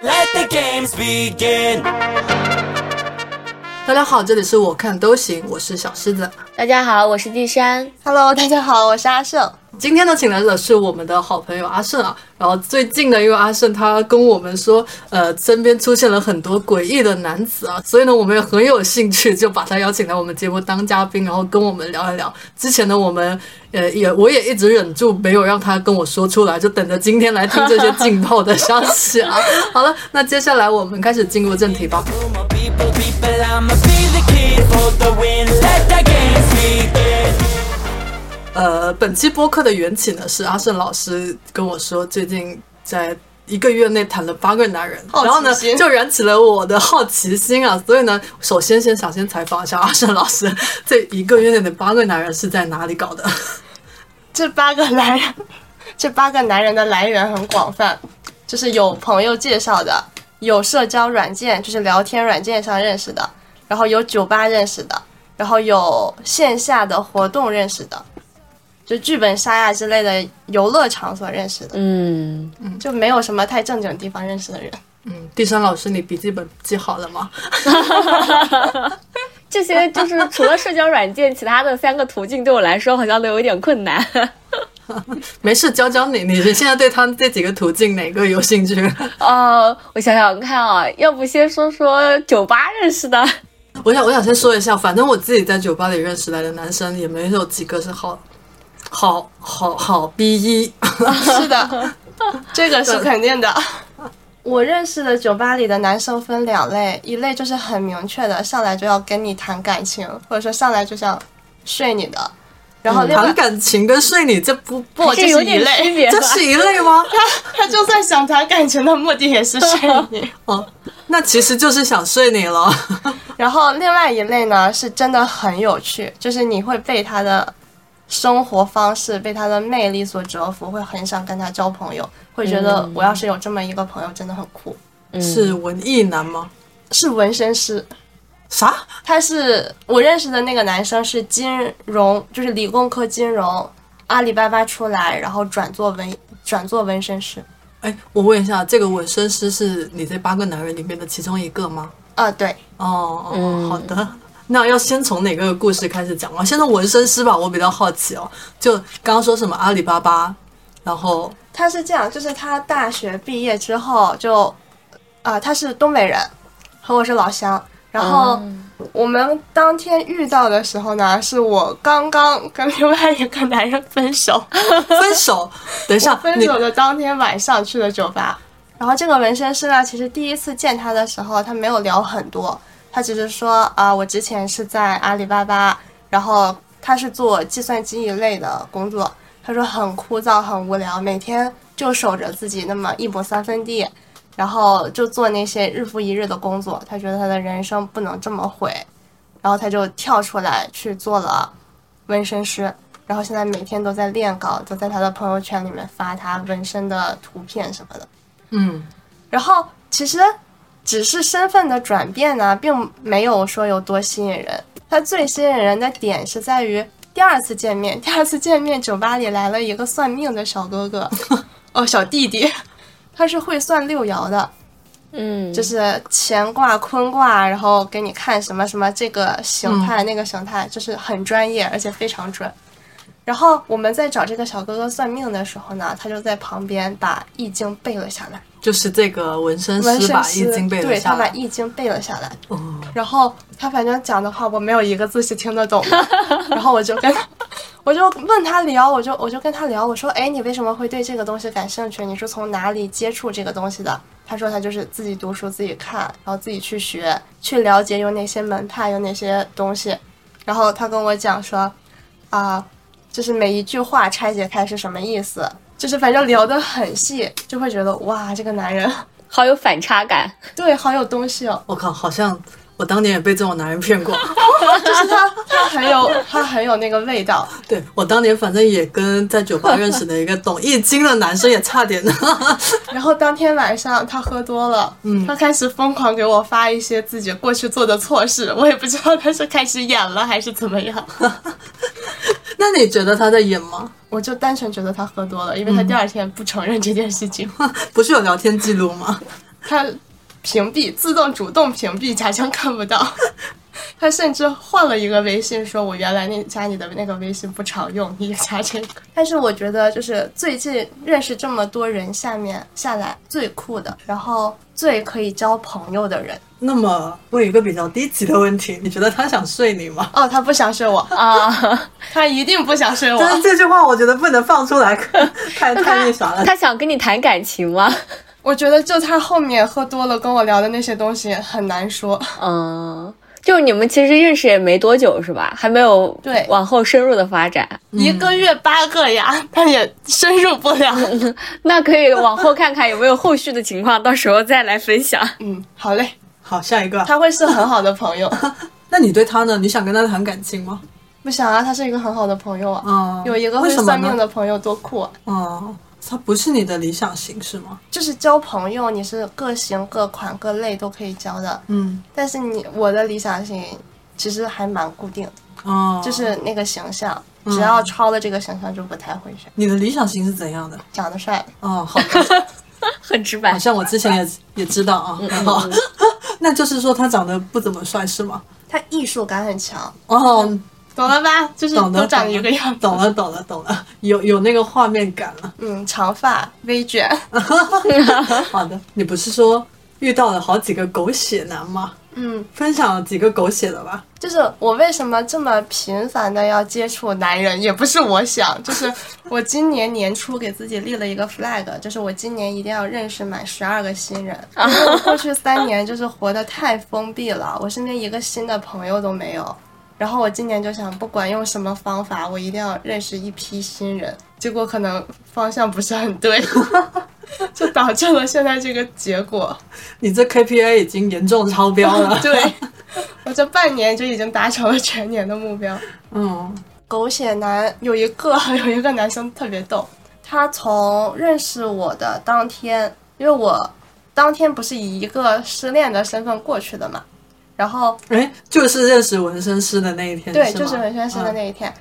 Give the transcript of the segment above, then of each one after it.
Let the games begin. 大家好，这里是我看都行，我是小狮子。大家好，我是地山。Hello，大家好，我是阿胜。今天呢，请来的是我们的好朋友阿胜啊。然后最近呢，因为阿胜他跟我们说，呃，身边出现了很多诡异的男子啊，所以呢，我们也很有兴趣，就把他邀请来我们节目当嘉宾，然后跟我们聊一聊。之前呢，我们呃也我也一直忍住没有让他跟我说出来，就等着今天来听这些劲爆的消息啊。好了，那接下来我们开始进入正题吧。呃，本期播客的缘起呢，是阿胜老师跟我说，最近在一个月内谈了八个男人，然后呢，就燃起了我的好奇心啊。所以呢，首先先想先采访一下阿胜老师，这一个月内的八个男人是在哪里搞的？这八个男人，这八个男人的来源很广泛，就是有朋友介绍的，有社交软件，就是聊天软件上认识的，然后有酒吧认识的，然后有线下的活动认识的，就剧本杀呀之类的游乐场所认识的，嗯，就没有什么太正经地方认识的人。嗯，第三老师，你笔记本记好了吗？这些就是除了社交软件，其他的三个途径对我来说好像都有一点困难。没事，教教你。你现在对他们这几个途径哪个有兴趣？呃，我想想看啊，要不先说说酒吧认识的。我想，我想先说一下，反正我自己在酒吧里认识来的男生，也没有几个是好，好，好，好，B 一。是的，这个是肯定的。我认识的酒吧里的男生分两类，一类就是很明确的，上来就要跟你谈感情，或者说上来就想睡你的。然后、谈感情跟睡你，这不不，这是一类，这是一类吗？他他就算想谈感情的目的也是睡你。哦，那其实就是想睡你了。然后另外一类呢，是真的很有趣，就是你会被他的生活方式、被他的魅力所折服，会很想跟他交朋友，会觉得我要是有这么一个朋友，真的很酷。是文艺男吗？是纹身师，啥？他是我认识的那个男生是金融，就是理工科金融，阿里巴巴出来，然后转做纹转做纹身师。哎，我问一下，这个纹身师是你这八个男人里面的其中一个吗？啊，对，哦，哦嗯好的。那要先从哪个故事开始讲吗？先从纹身师吧，我比较好奇哦。就刚刚说什么阿里巴巴，然后他是这样，就是他大学毕业之后就，啊、他是东北人，和我是老乡。然后我们当天遇到的时候呢，是我刚刚跟另外一个男人分手，分手。等一下，分手的当天晚上去的酒吧。然后这个纹身师呢，其实第一次见他的时候，他没有聊很多，他只是说啊、我之前是在阿里巴巴，然后他是做计算机一类的工作。他说很枯燥、很无聊，每天就守着自己那么一亩三分地，然后就做那些日复一日的工作。他觉得他的人生不能这么毁，然后他就跳出来去做了纹身师。然后现在每天都在练稿，都在他的朋友圈里面发他纹身的图片什么的。嗯，然后其实只是身份的转变呢，并没有说有多吸引人。他最吸引人的点是在于第二次见面，第二次见面酒吧里来了一个算命的小哥哥，哦，小弟弟，他是会算六爻的，嗯，就是乾卦、坤卦，然后给你看什么什么这个形态、那个形态，就是很专业，而且非常准。然后我们在找这个小哥哥算命的时候呢，他就在旁边把易经背了下来。就是这个纹身师把易经背了对他把。易经背了下来，哦，然后他反正讲的话我没有一个字是听得懂的，然后我就跟我就问他聊，我就我就跟他聊，我说，哎，你为什么会对这个东西感兴趣？你是从哪里接触这个东西的？他说他就是自己读书，自己看，然后自己去学，去了解有哪些门派，有哪些东西。然后他跟我讲说，啊、就是每一句话拆解开是什么意思，就是反正聊得很细，就会觉得哇，这个男人 好有反差感。对好有东西哦。我靠，好像我当年也被这种男人骗过。就是他，他很有，他很有那个味道。对我当年反正也跟在酒吧认识的一个懂易经的男生也差点呢。然后当天晚上他喝多了，嗯他开始疯狂给我发一些自己过去做的错事，我也不知道他是开始演了还是怎么样。那你觉得他在演吗？我就单纯觉得他喝多了，因为他第二天不承认这件事情。不是有聊天记录吗？他屏蔽自动主动屏蔽，假装看不到。他甚至换了一个微信，说我原来那加你的那个微信不常用，你加这个。但是我觉得，就是最近认识这么多人下面下来最酷的，然后最可以交朋友的人。那么问一个比较低级的问题，你觉得他想睡你吗？哦，他不想睡我，啊，他一定不想睡我。但是这句话我觉得不能放出来，太太那啥了。他想跟你谈感情吗？我觉得就他后面喝多了跟我聊的那些东西很难说。嗯，就你们其实认识也没多久是吧？还没有对往后深入的发展。一个月八个呀，他也深入不了。那可以往后看看有没有后续的情况，到时候再来分享。嗯，好嘞，好，下一个。他会是很好的朋友。那你对他呢？你想跟他谈感情吗？不想啊，他是一个很好的朋友啊。嗯，有一个会算命的朋友多酷啊！嗯，他不是你的理想型是吗？就是交朋友，你是各型各款各类都可以交的。嗯，但是你我的理想型其实还蛮固定的，哦，就是那个形象，只要超了这个形象就不太会选。你的理想型是怎样的？长得帅，哦，好的，很直白好。像我之前也也知道啊。那就是说他长得不怎么帅是吗？他艺术感很强，哦，懂了吧？就是都长一个样子。懂了，懂了，懂了，有有那个画面感了。嗯，长发微卷，好的，你不是说遇到了好几个狗血男吗？嗯，分享几个狗血的吧。就是我为什么这么频繁的要接触男人，也不是我想，就是 我今年年初给自己立了一个 flag，就是我今年一定要认识满十二个新人，因为我过去三年就是活得太封闭了，我身边一个新的朋友都没有。然后我今年就想，不管用什么方法，我一定要认识一批新人。结果可能方向不是很对，就导致了现在这个结果。你这 KPI 已经严重超标了。对，我这半年就已经达成了全年的目标。嗯，狗血男有一个有一个男生特别逗，他从认识我的当天，因为我当天不是以一个失恋的身份过去的嘛，然后哎，就是认识纹身师的那一天，对，是就是纹身师的嗯那一天。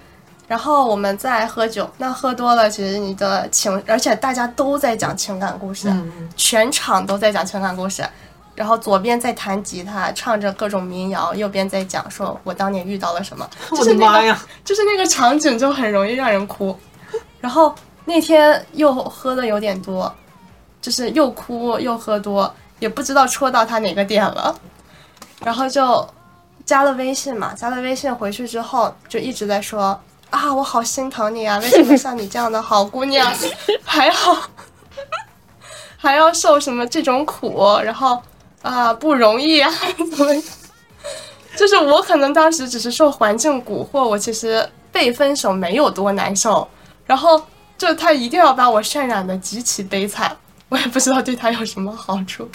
然后我们在喝酒，那喝多了，其实你的情，而且大家都在讲情感故事，嗯全场都在讲情感故事。然后左边在弹吉他，唱着各种民谣，右边在讲说我当年遇到了什么。我 就是那个的妈呀！就是那个场景就很容易让人哭。然后那天又喝的有点多，就是又哭又喝多，也不知道戳到他哪个点了，然后就加了微信嘛，加了微信回去之后就一直在说啊，我好心疼你啊，为什么像你这样的好姑娘 还要 还要受什么这种苦，然后啊不容易啊，怎么？就是我可能当时只是受环境蛊惑，我其实被分手没有多难受，然后就他一定要把我渲染的极其悲惨，我也不知道对他有什么好处。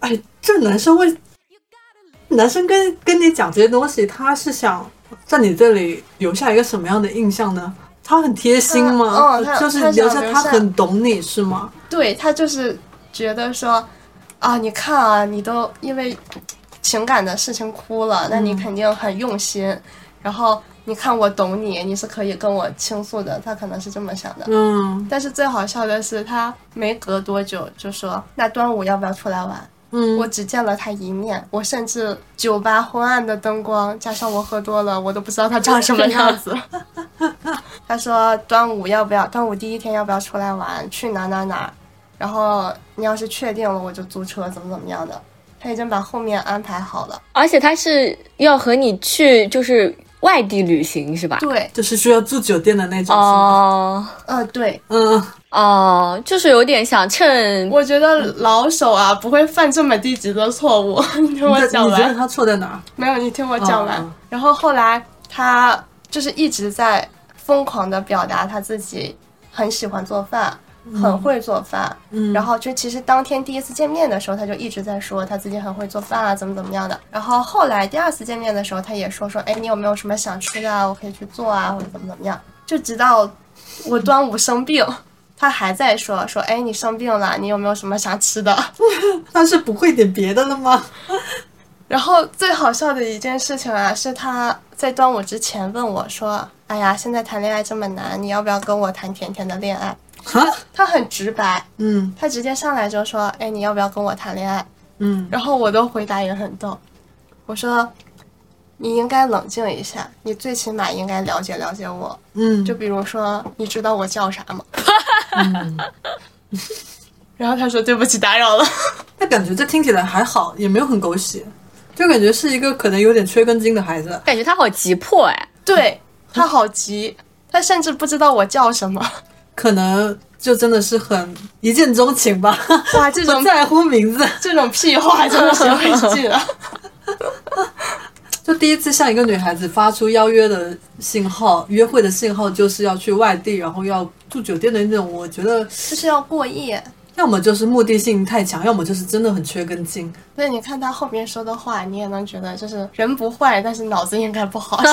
哎，这男生为男生跟跟你讲这些东西，他是想在你这里留下一个什么样的印象呢？他很贴心吗？他哦就是留下他很懂你是吗？对他就是觉得说，啊，你看啊，你都因为情感的事情哭了，那你肯定很用心。然后你看我懂你，你是可以跟我倾诉的。他可能是这么想的。嗯但是最好笑的是，他没隔多久就说：“那端午要不要出来玩？”嗯，我只见了他一面，我甚至酒吧昏暗的灯光加上我喝多了，我都不知道他长什么样子。他说端午要不要？端午第一天要不要出来玩？去哪哪哪？然后你要是确定了，我就租车，怎么怎么样的。他已经把后面安排好了。而且他是要和你去，就是外地旅行是吧？对，就是需要住酒店的那种，哦呃，对，嗯，哦，就是有点想趁我觉得老手啊不会犯这么低级的错误。你听我讲完。你觉得他错在哪儿？没有，你听我讲完。哦然后后来他就是一直在疯狂的表达他自己很喜欢做饭，很会做饭。嗯然后就其实当天第一次见面的时候，他就一直在说他自己很会做饭啊，怎么怎么样的。然后后来第二次见面的时候，他也说说，哎，你有没有什么想吃的啊？我可以去做啊，或者怎么怎么样。就直到我端午生病。他还在说说，哎，你生病了，你有没有什么想吃的？他是不会点别的了吗？然后最好笑的一件事情啊，是他在端午之前问我说：“哎呀，现在谈恋爱这么难，你要不要跟我谈甜甜的恋爱？”他很直白，嗯他直接上来就说：“哎，你要不要跟我谈恋爱嗯？”然后我的回答也很逗，我说：“你应该冷静一下，你最起码应该了解了解我。嗯，就比如说，你知道我叫啥吗？” 然后他说：“对不起，打扰了。那感觉这听起来还好，也没有很狗血，就感觉是一个可能有点缺根筋的孩子。感觉他好急迫哎。”对他好急，他甚至不知道我叫什么。可能就真的是很一见钟情吧，哇，这种在乎名字。这种屁话真的学会记了。就第一次向一个女孩子发出邀约的信号，约会的信号就是要去外地，然后要住酒店的那种。我觉得就是要过夜。要么就是目的性太强，要么就是真的很缺根筋。所以你看他后面说的话，你也能觉得就是人不坏，但是脑子应该不好。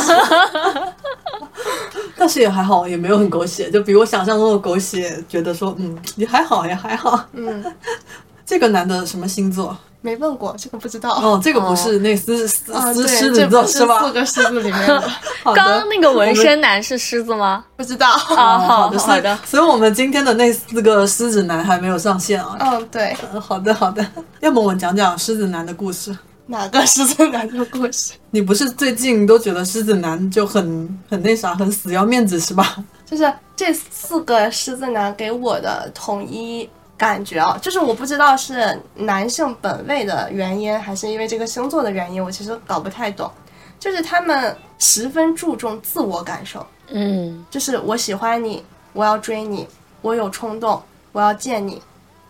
但是也还好，也没有很狗血，就比我想象中的狗血。觉得说，嗯，也还好，也还好。嗯，这个男的什么星座？没问过，这个不知道。哦，这个不是那狮狮啊，狮，狮子座是吧四？个狮子里面的，刚刚那个纹身男是狮子吗？不知道。啊，好的，好的。所以我们今天的那四个狮子男还没有上线啊。嗯，对，嗯 好的，好的。要么我们讲讲狮子男的故事。哪个狮子男的故事？你不是最近都觉得狮子男就很很那啥，很死要面子是吧？就是这四个狮子男给我的统一感觉啊，就是我不知道是男性本位的原因，还是因为这个星座的原因，我其实搞不太懂。就是他们十分注重自我感受，嗯，就是我喜欢你，我要追你，我有冲动，我要见你，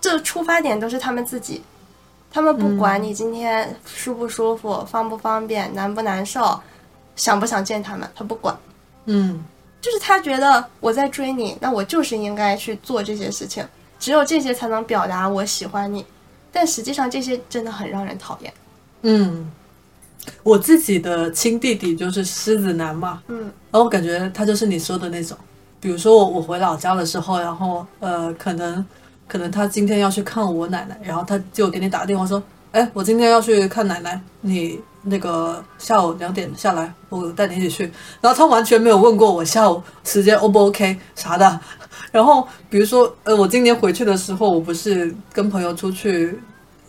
这出发点都是他们自己。他们不管你今天舒不舒服、方不方便、难不难受、想不想见他们，他不管。嗯，就是他觉得我在追你，那我就是应该去做这些事情，只有这些才能表达我喜欢你。但实际上这些真的很让人讨厌。嗯，我自己的亲弟弟就是狮子男嘛，嗯，然后我感觉他就是你说的那种，比如说我我回老家的时候，然后呃，可能可能他今天要去看我奶奶，然后他就给你打电话说，哎，我今天要去看奶奶，你那个下午两点下来，我带你一起去。然后他完全没有问过我下午时间 O 不 OK 啥的。然后比如说，呃，我今年回去的时候，我不是跟朋友出去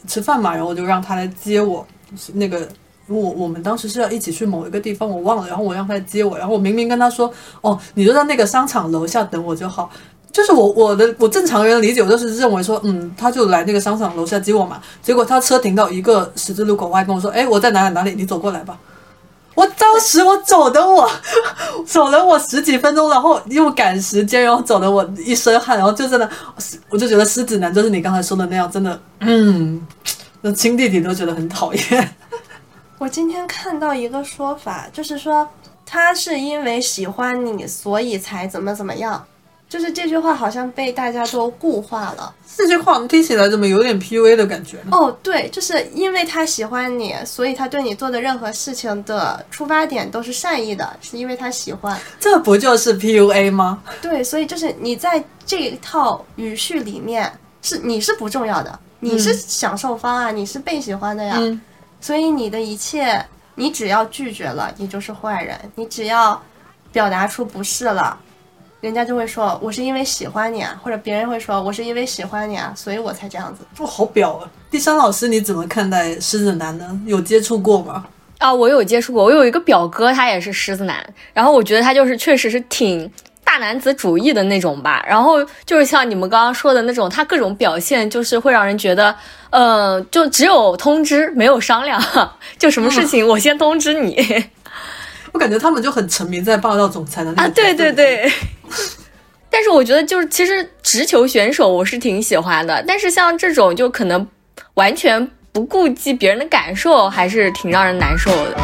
吃饭嘛，然后我就让他来接我，那个。我我们当时是要一起去某一个地方，我忘了，然后我让他来接我，然后我明明跟他说，哦，你就在那个商场楼下等我就好，就是我我的我正常人理解，我就是认为说，嗯，他就来那个商场楼下接我嘛。结果他车停到一个十字路口外，跟我说，哎，我在哪里哪里，你走过来吧。我当时我走的我 走了我十几分钟，然后又赶时间，然后走的我一身汗，然后就真的，我就觉得狮子男就是你刚才说的那样，真的，嗯，那亲弟弟都觉得很讨厌。我今天看到一个说法，就是说他是因为喜欢你，所以才怎么怎么样。就是这句话好像被大家都固化了。这句话我们听起来怎么有点 PUA 的感觉呢？哦，对，就是因为他喜欢你，所以他对你做的任何事情的出发点都是善意的，是因为他喜欢。这不就是 PUA 吗？对，所以就是你在这一套语序里面是你是不重要的，你是享受方啊，你是被喜欢的呀。嗯所以你的一切，你只要拒绝了，你就是坏人；你只要表达出不是了，人家就会说我是因为喜欢你啊，或者别人会说我是因为喜欢你啊，所以我才这样子。哇，好表啊！第三老师，你怎么看待狮子男呢？有接触过吗？啊，我有接触过，我有一个表哥，他也是狮子男，然后我觉得他就是确实是挺大男子主义的那种吧，然后就是像你们刚刚说的那种，他各种表现就是会让人觉得，呃，就只有通知没有商量，就什么事情 我先通知你、我感觉他们就很沉迷在霸道总裁的那啊，对对对。但是我觉得就是其实直球选手我是挺喜欢的，但是像这种就可能完全不顾及别人的感受，还是挺让人难受的。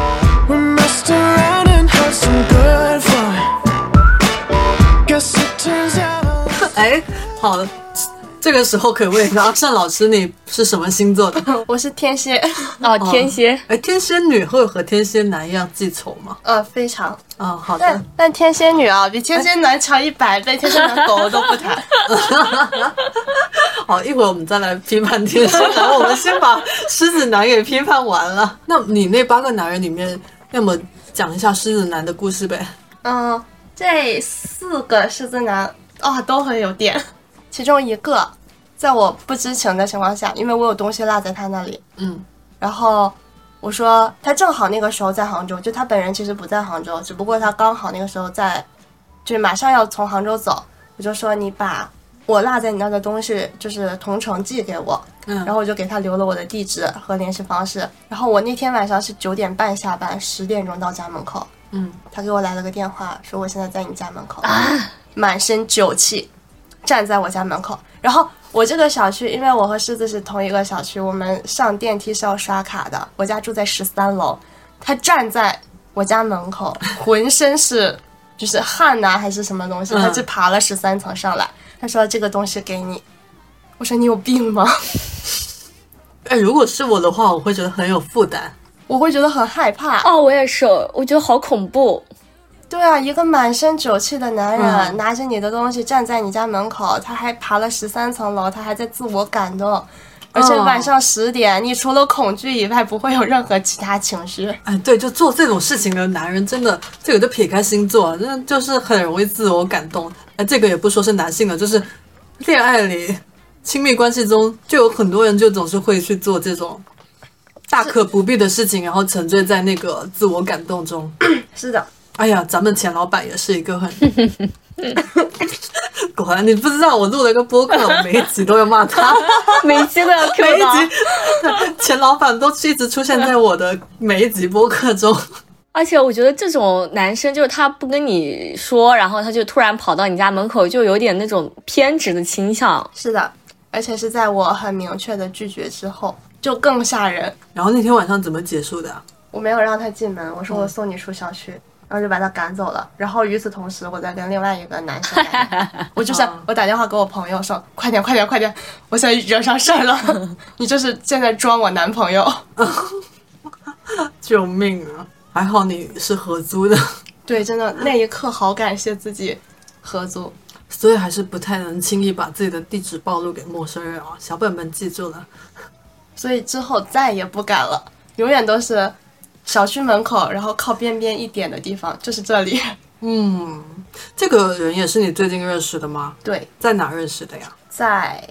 We messed around and had some good fun. Guess it turns out. 哎，好，这个时候可以问一下阿善老师，你是什么星座的？我是天蝎，哦，天蝎，哎，天蝎女会和天蝎男一样记仇吗？呃，非常。啊、好的但。但天蝎女啊，比天蝎男强一百倍，天蝎男狗都不谈。好，一会儿我们再来批判天蝎男，我们先把狮子男给批判完了。那你那八个男人里面，要么讲一下狮子男的故事呗？嗯，这四个狮子男啊、都很有点。其中一个在我不知情的情况下，因为我有东西落在他那里，嗯，然后我说他正好那个时候在杭州，就他本人其实不在杭州，只不过他刚好那个时候在，就是马上要从杭州走，我就说你把我落在你那的东西就是同城寄给我，嗯。然后我就给他留了我的地址和联系方式，然后我那天晚上是九点半下班，十点钟到家门口，嗯，他给我来了个电话，说我现在在你家门口，满身酒气，站在我家门口。然后我这个小区，因为我和狮子是同一个小区，我们上电梯是要刷卡的。我家住在十三楼，他站在我家门口，浑身是就是汗呐、还是什么东西，嗯他就爬了十三层上来。他说这个东西给你，我说你有病吗？哎，如果是我的话，我会觉得很有负担。我会觉得很害怕。哦，我也是，我觉得好恐怖。对啊，一个满身酒气的男人、嗯拿着你的东西站在你家门口，他还爬了十三层楼，他还在自我感动，而且哦晚上十点，你除了恐惧以外，不会有任何其他情绪。哎，对，就做这种事情的男人，真的这个就撇开星座，真的就是很容易自我感动。哎，这个也不说是男性了，就是恋爱里、亲密关系中，就有很多人就总是会去做这种大可不必的事情，然后沉醉在那个自我感动中。是的，哎呀，咱们钱老板也是一个很 果然你不知道，我录了一个播客，我每一集都要骂他。每一集都要 Q 每一到，集钱老板都一直出现在我的每一集播客中。而且我觉得这种男生就是他不跟你说，然后他就突然跑到你家门口，就有点那种偏执的倾向。是的，而且是在我很明确的拒绝之后，就更吓人。然后那天晚上怎么结束的啊？我没有让他进门，我说我送你出小区。然后就把他赶走了，然后与此同时，我在跟另外一个男生我就是我打电话给我朋友说，快点快点快点，我现在惹上事儿了，你就是现在装我男朋友。救命啊！还好你是合租的，对，真的那一刻好感谢自己合租。所以还是不太能轻易把自己的地址暴露给陌生人啊。小本本记住了。所以之后再也不敢了，永远都是小区门口，然后靠边边一点的地方，就是这里。嗯，这个人也是你最近认识的吗？对，在哪认识的呀？在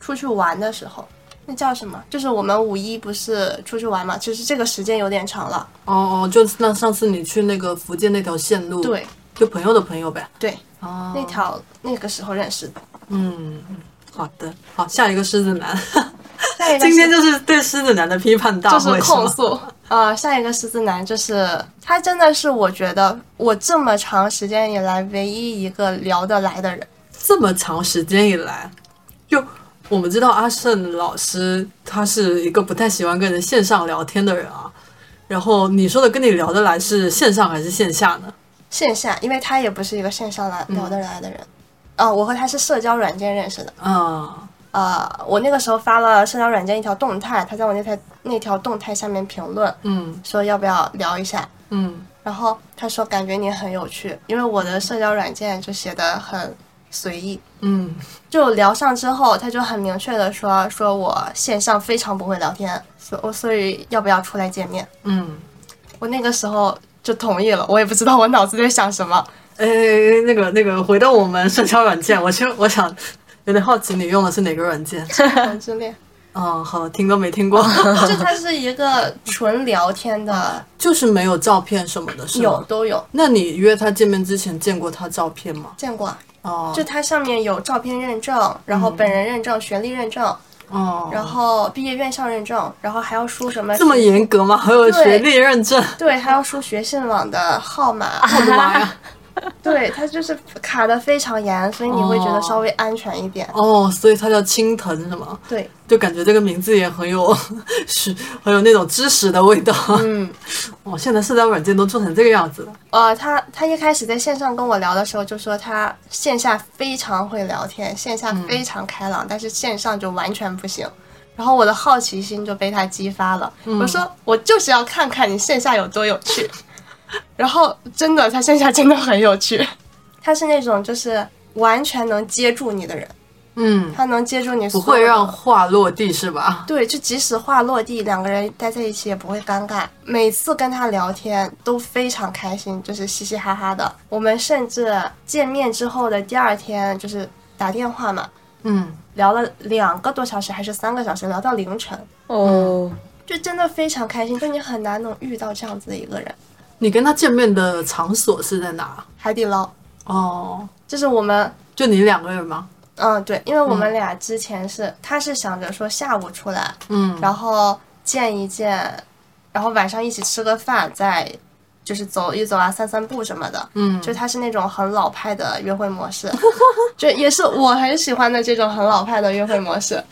出去玩的时候，那叫什么？就是我们五一不是出去玩嘛？其实这个时间有点长了。哦哦，就是那上次你去那个福建那条线路，，对就朋友的朋友呗。对，哦，那条那个时候认识的。嗯，好的，好，下一个狮子男，下一个今天就是对狮子男的批判大就是会，控诉。呃，下一个狮子男就是他，真的是我觉得我这么长时间以来唯一一个聊得来的人。这么长时间以来，就我们知道阿胜老师他是一个不太喜欢跟人线上聊天的人啊。然后你说的跟你聊得来是线上还是线下呢？线下，因为他也不是一个线上来聊得来的人。啊、我和他是社交软件认识的。啊、呃，我那个时候发了社交软件一条动态，他在我那条那条动态下面评论嗯说要不要聊一下，嗯然后他说感觉你很有趣，因为我的社交软件就写的很随意。嗯就聊上之后，他就很明确的说，说我线上非常不会聊天，所我所以要不要出来见面？嗯。我那个时候就同意了，我也不知道我脑子在想什么。哎，那个那个，回到我们社交软件，我其实我想有点好奇，你用的是哪个软件？同之恋，哦，好，听都没听过，就它是一个纯聊天的，就是没有照片什么的，是吗？有都有那你约他见面之前见过他照片吗？见过啊。哦，就它上面有照片认证，然后本人认证、学历认证，哦，然后毕业院校认证，然后还要输什么这么严格吗？还有学历认证？对，还要输学信网的号码。我的妈呀！对，它就是卡的非常严，所以你会觉得稍微安全一点。哦，所以他叫青藤是吗？对，就感觉这个名字也很有 是很有那种知识的味道。嗯，哦，现在社交软件都做成这个样子了。呃，他他一开始在线上跟我聊的时候就说他线下非常会聊天，线下非常开朗，但是线上就完全不行。然后我的好奇心就被他激发了，我说我就是要看看你线下有多有趣。然后真的，他线下真的很有趣，他是那种就是完全能接住你的人，嗯，他能接住你不会让话落地是吧？对，就即使话落地，两个人待在一起也不会尴尬。每次跟他聊天都非常开心，就是嘻嘻哈哈的。我们甚至见面之后的第二天，就是打电话嘛，嗯，聊了两个多小时还是三个小时，聊到凌晨，哦，就真的非常开心，就你很难能遇到这样子的一个人。你跟他见面的场所是在哪？海底捞，哦，就是我们，就你两个人吗？嗯，对，因为我们俩之前是，他是想着说下午出来，嗯，然后见一见，然后晚上一起吃个饭，再就是走一走啊，散散步什么的。嗯就他是那种很老派的约会模式，就也是我很喜欢的这种很老派的约会模式。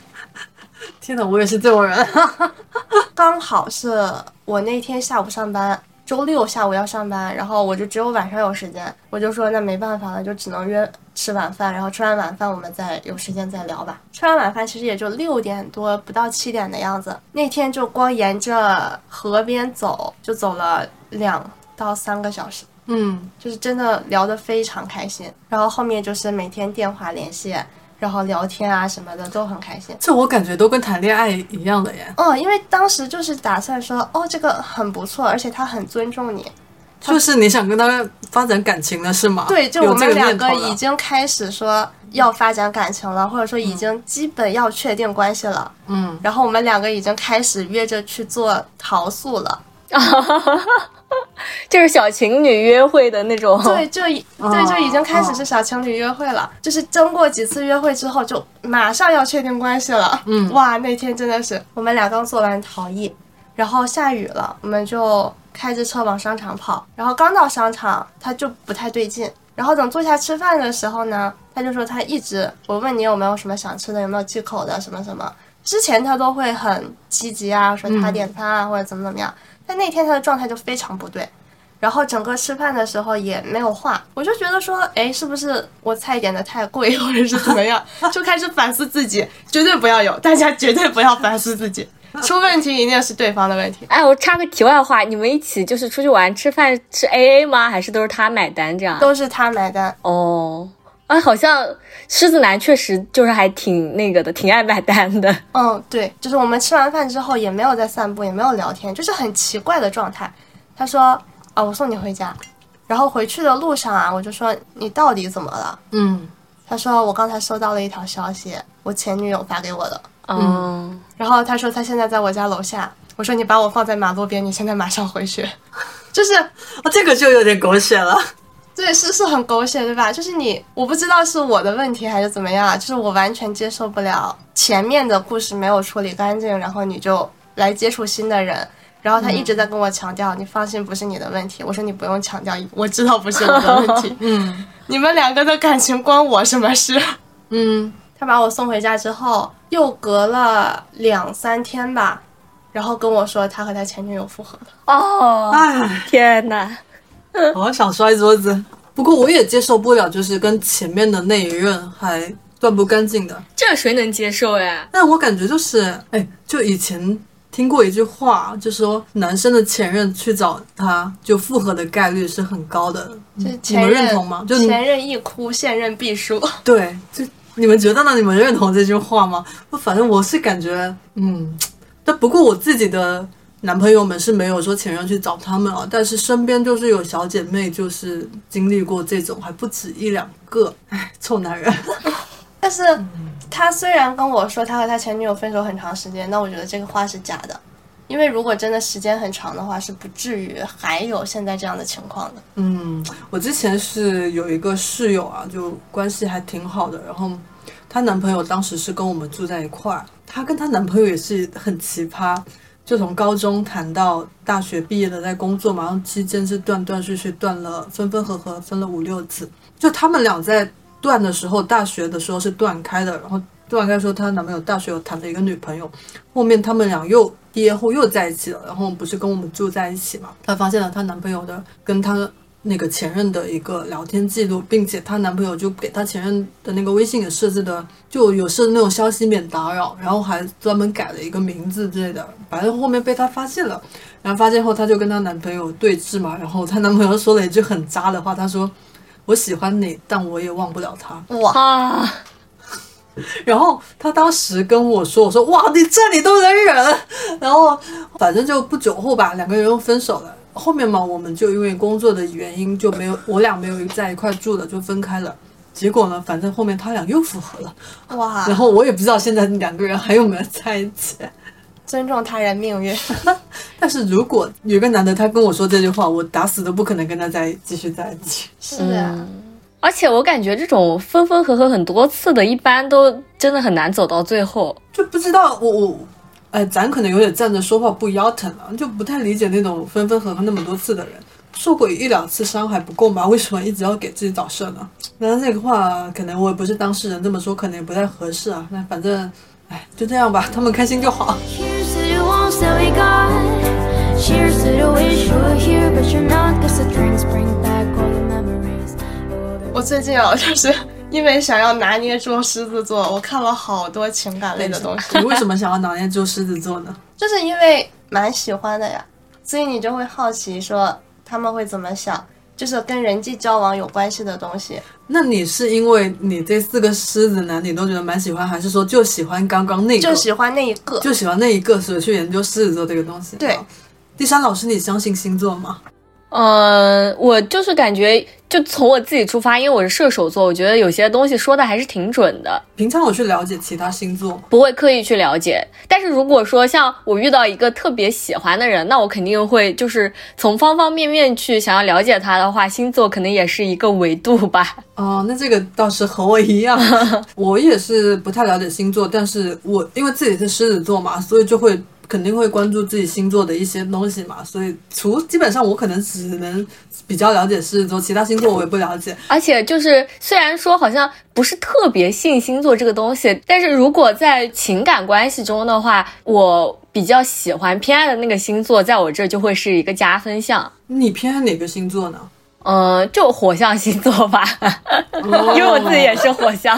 天呐，我也是这种人。刚好是我那天下午上班，周六下午要上班，然后我就只有晚上有时间，我就说那没办法了，就只能约吃晚饭，然后吃完晚饭我们再有时间再聊吧。吃完晚饭其实也就六点多不到七点的样子，那天就光沿着河边走，就走了两到三个小时。嗯，就是真的聊得非常开心，然后后面就是每天电话联系，然后聊天啊什么的都很开心。这我感觉都跟谈恋爱一样的耶。哦，因为当时就是打算说，哦，这个很不错，而且他很尊重你。就是你想跟他发展感情了是吗？对，就我们两个已经开始说要发展感情了，或者说已经基本要确定关系了。嗯，然后我们两个已经开始约着去做桃素了。就是小情侣约会的那种。对，就已对，就已经开始是小情侣约会了。就是经过几次约会之后，就马上要确定关系了。嗯哇，那天真的是我们俩刚做完陶艺，然后下雨了，我们就开着车往商场跑。然后刚到商场，他就不太对劲。然后等坐下吃饭的时候呢，他就说他一直我问你有没有什么想吃的，有没有忌口的什么什么。之前他都会很积极啊，说他点餐啊、或者怎么怎么样，但那天他的状态就非常不对。然后整个吃饭的时候也没有话，我就觉得说，哎，是不是我菜点的太贵，或者是怎么样，就开始反思自己，绝对不要有，大家绝对不要反思自己，出问题一定是对方的问题。哎，我插个题外话，你们一起就是出去玩吃饭是 A A 吗？还是都是他买单这样？都是他买单，哦，哎，好像狮子男确实就是还挺那个的，挺爱买单的。嗯，对，就是我们吃完饭之后也没有在散步，也没有聊天，就是很奇怪的状态。他说，啊，我送你回家，然后回去的路上啊，我就说你到底怎么了？嗯，他说我刚才收到了一条消息，我前女友发给我的。嗯，然后他说他现在在我家楼下，我说你把我放在马路边，你现在马上回去，就是啊，这个就有点狗血了。对，是是很狗血，对吧？就是你，我不知道是我的问题还是怎么样啊，就是我完全接受不了前面的故事没有处理干净，然后你就来接触新的人，然后他一直在跟我强调，你放心，不是你的问题。我说你不用强调，我知道不是我的问题，嗯你们两个的感情关我什么事？嗯，他把我送回家之后，又隔了两三天吧，然后跟我说他和他前女友复合了。哦，哎，天哪！好想摔桌子。不过我也接受不了，就是跟前面的那一任还断不干净的。这谁能接受呀？但我感觉就是，哎，就以前听过一句话，就说男生的前任去找他，就复合的概率是很高的。就是你们前任认同吗？就前任一哭，现任必输。对，就你们觉得呢？你们认同这句话吗？反正我是感觉，嗯，但不过我自己的男朋友们是没有说前任去找他们啊，但是身边就是有小姐妹就是经历过这种，还不止一两个。哎，臭男人。但是他虽然跟我说他和他前女友分手很长时间，那我觉得这个话是假的，因为如果真的时间很长的话，是不至于还有现在这样的情况的。嗯，我之前是有一个室友啊，就关系还挺好的，然后她男朋友当时是跟我们住在一块儿，她跟她男朋友也是很奇葩，就从高中谈到大学毕业的在工作嘛，然后期间是断断续续断了，分分合合分了五六次，就他们俩在断的时候，大学的时候是断开的，然后断开说她男朋友大学有谈了一个女朋友，后面他们俩又毕业后又在一起了，然后不是跟我们住在一起嘛，她发现了她男朋友的跟她那个前任的一个聊天记录，并且她男朋友就给她前任的那个微信也设置的就有设那种消息免打扰，然后还专门改了一个名字之类的，反正后面被她发现了，然后发现后她就跟她男朋友对峙嘛，然后她男朋友说了一句很渣的话，他说。我喜欢你，但我也忘不了他。哇，啊，然后他当时跟我说：“我说哇，你这你都能忍。”然后反正就不久后吧，两个人又分手了。后面嘛，我们就因为工作的原因就没有，我俩没有在一块住了，就分开了。结果呢，反正后面他俩又复合了，哇然，后我也不知道现在两个人还有没有在一起。尊重他人命运。但是如果有个男的他跟我说这句话，我打死都不可能跟他再继续在一起。是啊，而且我感觉这种分分合合很多次的，一般都真的很难走到最后。就不知道我我，哎，咱可能有点站着说话不腰疼了，就不太理解那种分分合合那么多次的人，受过一两次伤还不够吗？为什么一直要给自己找事儿呢？那这个话可能我也不是当事人，这么说可能也不太合适啊。那反正，哎，就这样吧，他们开心就好。Here's to the ones that we got. Cheers to the wish you were here, but you're not. Cause the drinks bring back all the memories. Oh, the 我最近啊，就是因为想要拿捏住狮子座，我看了好多情感类的东西，你为什么想要拿捏住狮子座呢？就是因为蛮喜欢的呀，所以你就会好奇说他们会怎么想，就是跟人际交往有关系的东西。那你是因为你这四个狮子男你都觉得蛮喜欢，还是说就喜欢刚刚那个？就喜欢那一个，就喜欢那一个，所以去研究狮子座这个东西。对。第三老师，你相信星座吗？呃，我就是感觉，就从我自己出发，因为我是射手座，我觉得有些东西说的还是挺准的，平常我去了解其他星座？不会刻意去了解。但是如果说像我遇到一个特别喜欢的人，那我肯定会就是从方方面面去想要了解他的话，星座可能也是一个维度吧。哦，那这个倒是和我一样，我也是不太了解星座，但是我因为自己是狮子座嘛，所以就会肯定会关注自己星座的一些东西嘛，所以除基本上我可能只能比较了解狮子座，其他星座我也不了解。而且就是虽然说好像不是特别信星座这个东西，但是如果在情感关系中的话，我比较喜欢偏爱的那个星座，在我这儿就会是一个加分项。你偏爱哪个星座呢？嗯，就火象星座吧，因为我自己也是火象。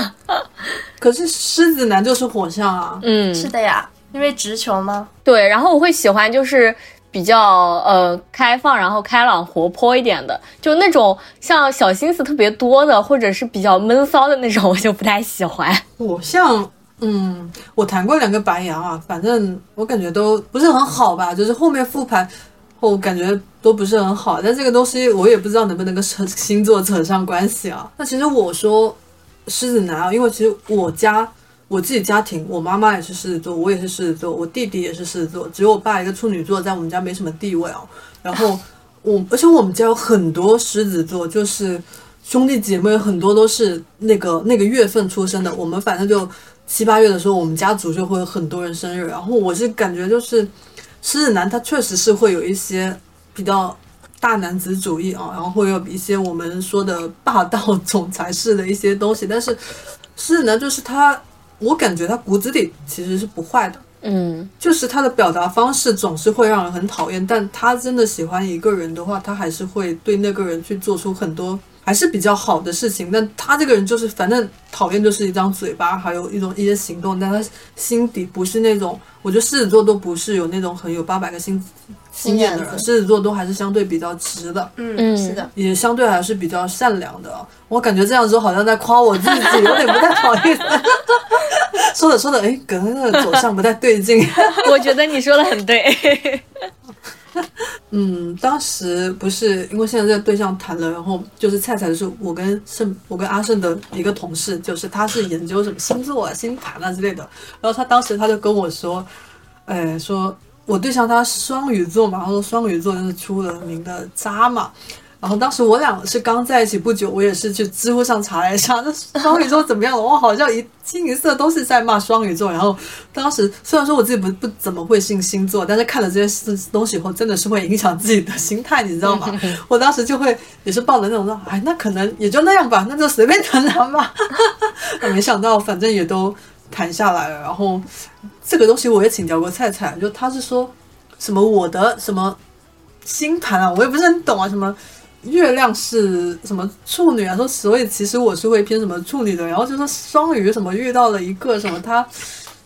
可是狮子男就是火象啊，嗯，是的呀，因为直球吗？对。然后我会喜欢就是比较呃开放，然后开朗活泼一点的，就那种像小心思特别多的，或者是比较闷骚的那种，我就不太喜欢。我像。嗯，我谈过两个白羊啊，反正我感觉都不是很好吧，就是后面复盘后感觉都不是很好，但这个东西我也不知道能不能跟扯星座扯上关系啊。那其实我说狮子男啊，因为其实我家我自己家庭，我妈妈也是狮子座，我也是狮子座，我弟弟也是狮子座，只有我爸一个处女座，在我们家没什么地位啊。然后我，而且我们家有很多狮子座，就是兄弟姐妹很多都是那个那个月份出生的。我们反正就七八月的时候，我们家族就会有很多人生日。然后我是感觉就是狮子男他确实是会有一些比较大男子主义啊，然后会有一些我们说的霸道总裁式的一些东西。但是狮子男就是他，我感觉他骨子里其实是不坏的。嗯就是他的表达方式总是会让人很讨厌，但他真的喜欢一个人的话，他还是会对那个人去做出很多还是比较好的事情。但他这个人就是反正讨厌就是一张嘴巴，还有一种一些行动，但他心底不是那种，我觉得狮子座都不是有那种很有八百个心心眼的人，狮子座都还是相对比较直的。嗯，嗯是的，也相对还是比较善良的。我感觉这样说好像在夸我自己，有点不太好意思。说着说着，哎，可能那个走向不太对劲。我觉得你说的很对。嗯，当时不是因为现在这个对象谈了，然后就是菜菜是我跟盛，我跟阿胜的一个同事，就是他是研究什么星座啊、星盘啊之类的。然后他当时他就跟我说，哎，说我对象他双鱼座嘛，他说双鱼座就是出了名的渣嘛。然后当时我俩是刚在一起不久，我也是去知乎上查了一下，那双鱼座怎么样了？我好像一清一色都是在骂双鱼座。然后当时虽然说我自己不不怎么会信星座，但是看了这些事东西以后，真的是会影响自己的心态，你知道吗？我当时就会也是抱着那种说，哎，那可能也就那样吧，那就随便谈谈吧。没想到反正也都谈下来了。然后这个东西我也请教过菜菜，就他是说什么我的什么星盘啊，我也不是很懂啊，什么。月亮是什么处女啊？说所以其实我是会偏什么处女的，然后就说双鱼什么遇到了一个什么他，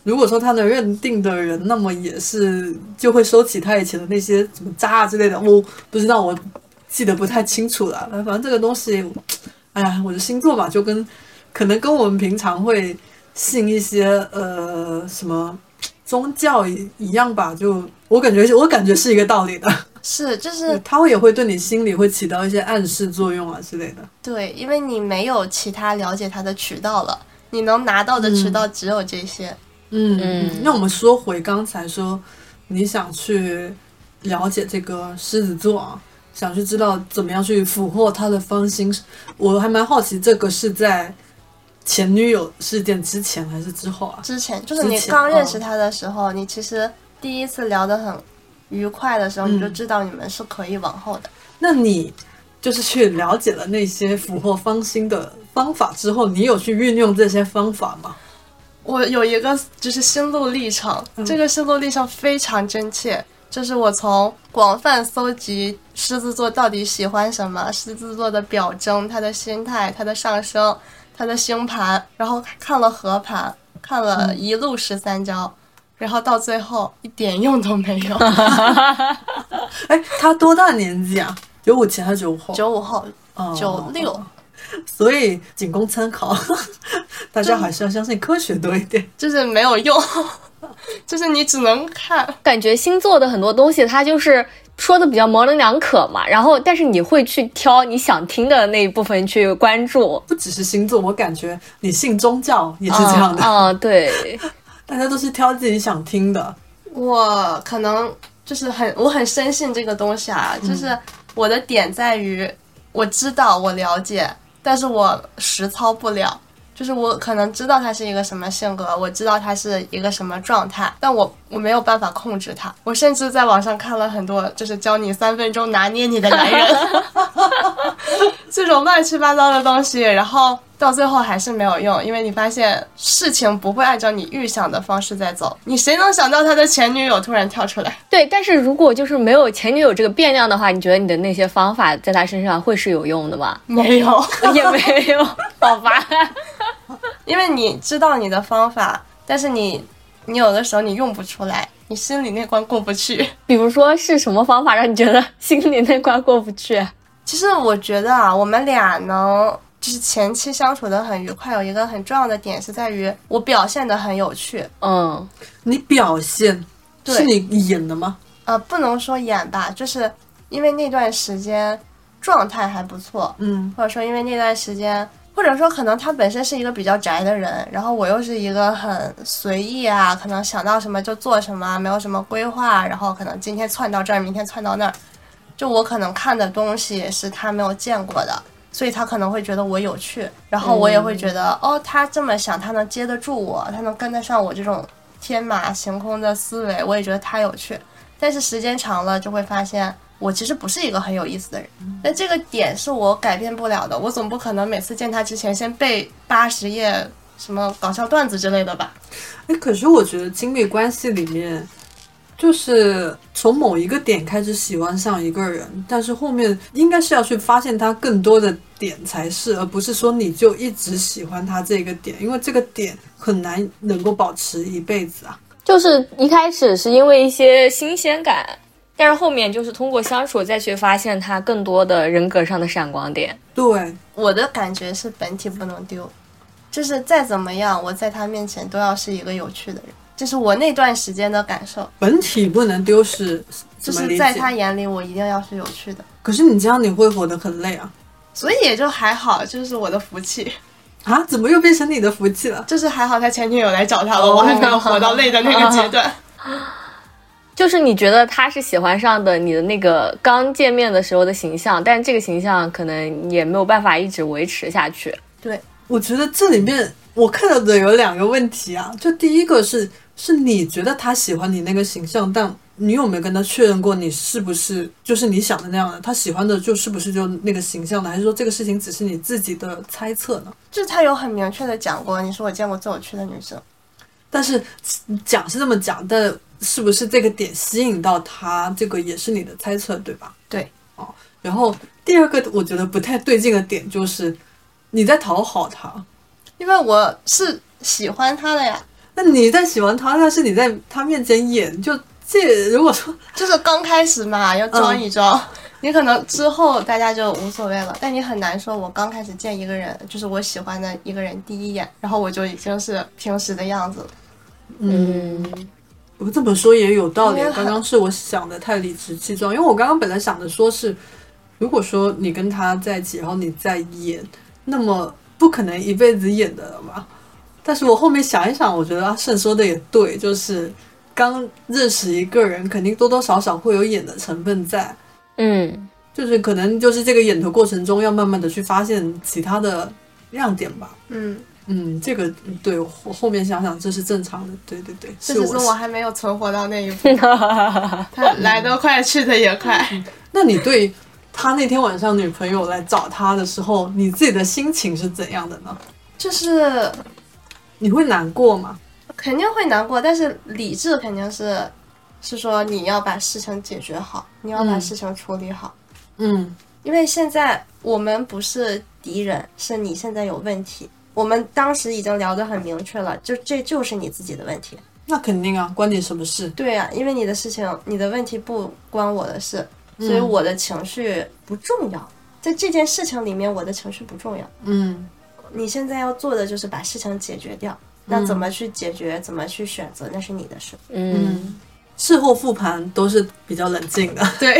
如果说他能认定的人，那么也是就会收起他以前的那些什么渣啊之类的。我不知道，我记得不太清楚了。反正这个东西，哎呀，我的星座嘛，就跟可能跟我们平常会信一些呃什么宗教一样吧，就我感觉我感觉是一个道理的。是就是他也会对你心里会起到一些暗示作用啊之类的。对，因为你没有其他了解他的渠道了，你能拿到的渠道只有这些。嗯嗯那我们说回刚才说，你想去了解这个狮子座啊，想去知道怎么样去俘获他的芳心。我还蛮好奇，这个是在前女友事件之前还是之后啊？之前就是你刚认哦识他的时候，你其实第一次聊得很愉快的时候，你就嗯知道你们是可以往后的。那你就是去了解了那些俘获芳心的方法之后，你有去运用这些方法吗？我有一个就是心路历程，这个心路历程非常真切。就是我从广泛搜集狮子座到底喜欢什么，狮子座的表征、他的心态、他的上升、他的星盘，然后看了合盘，看了一路十三招，然后到最后一点用都没有。哎，他多大年纪啊？九五前还是九五后？九五后，哦九六，所以仅供参考，大家还是要相信科学多一点。就是没有用，就是你只能看。感觉星座的很多东西，它就是说的比较模棱两可嘛。然后，但是你会去挑你想听的那一部分去关注。不只是星座，我感觉你信宗教也是这样的，嗯，嗯对，大家都是挑自己想听的。我可能就是很，我很深信这个东西啊，就是我的点在于，我知道我了解，但是我实操不了。就是我可能知道他是一个什么性格，我知道他是一个什么状态，但我我没有办法控制他。我甚至在网上看了很多，就是教你三分钟拿捏你的男人，这种乱七八糟的东西，然后到最后还是没有用，因为你发现事情不会按照你预想的方式在走。你谁能想到他的前女友突然跳出来？对。但是如果就是没有前女友这个变量的话，你觉得你的那些方法在他身上会是有用的吗？没有，也没有，好吧。因为你知道你的方法，但是你你有的时候你用不出来，你心里那关过不去。比如说是什么方法让你觉得心里那关过不去？其实我觉得啊，我们俩能就是前期相处的很愉快，有一个很重要的点是在于我表现的很有趣。嗯，你表现对是你演的吗？呃，不能说演吧，就是因为那段时间状态还不错，嗯，或者说因为那段时间，或者说可能他本身是一个比较宅的人，然后我又是一个很随意啊，可能想到什么就做什么，没有什么规划，然后可能今天窜到这儿，明天窜到那儿，就我可能看的东西是他没有见过的。所以他可能会觉得我有趣，然后我也会觉得，哦，他这么想，他能接得住我，他能跟得上我这种天马行空的思维，我也觉得他有趣。但是时间长了，就会发现我其实不是一个很有意思的人。那这个点是我改变不了的，我总不可能每次见他之前先背八十页什么搞笑段子之类的吧？哎，可是我觉得亲密关系里面，就是从某一个点开始喜欢上一个人，但是后面应该是要去发现他更多的点才是，而不是说你就一直喜欢他这个点，因为这个点很难能够保持一辈子啊。就是一开始是因为一些新鲜感，但是后面就是通过相处再去发现他更多的人格上的闪光点。对，我的感觉是本体不能丢，就是再怎么样，我在他面前都要是一个有趣的人，这是我那段时间的感受，本体不能丢失就是在？他眼里我一定要是有趣的，可是你这样你会活得很累啊！所以也就还好，就是我的福气，啊，怎么又变成你的福气了？就是还好他前女友来找他了，我还没有活到累的那个阶段。就是你觉得他是喜欢上的你的那个刚见面的时候的形象，但这个形象可能也没有办法一直维持下去。对，我觉得这里面我看到的有两个问题啊，就第一个是是你觉得他喜欢你那个形象，但你有没有跟他确认过你是不是就是你想的那样的？他喜欢的就是不是就那个形象的，还是说这个事情只是你自己的猜测呢？就是他有很明确的讲过，你是我见过最有趣的女生。但是讲是这么讲，但是不是这个点吸引到他，这个也是你的猜测，对吧？对，哦。然后第二个我觉得不太对劲的点就是你在讨好他，因为我是喜欢他的呀，那你在喜欢他，但是你在他面前演，就这如果说 就是刚开始嘛，要装一装。你可能之后大家就无所谓了，但你很难说，我刚开始见一个人，就是我喜欢的一个人第一眼，然后我就已经是平时的样子了。嗯，我这么说也有道理刚刚是我想的太理直气壮，因为我刚刚本来想的说是，如果说你跟他在一起，然后你在演，那么不可能一辈子演的了吧？但是我后面想一想，我觉得阿胜说的也对，就是刚认识一个人，肯定多多少少会有演的成分在，嗯，就是可能就是这个演的过程中，要慢慢的去发现其他的亮点吧。嗯，嗯，这个嗯对我后面想想，这是正常的，对对对，是我只是我还没有存活到那一步，他来得快，去得也快。那你对他那天晚上女朋友来找他的时候，你自己的心情是怎样的呢？就是你会难过吗？肯定会难过，但是理智肯定是是说你要把事情解决好，你要把嗯事情处理好，嗯因为现在我们不是敌人，是你现在有问题。我们当时已经聊得很明确了，就这就是你自己的问题。那肯定啊，关你什么事？对呀、因为你的事情，你的问题不关我的事，所以我的情绪不重要。在这件事情里面，我的情绪不重要。嗯你现在要做的就是把事情解决掉。那怎么去解决，怎么去选择，那是你的事。嗯，嗯，事后复盘都是比较冷静的。对，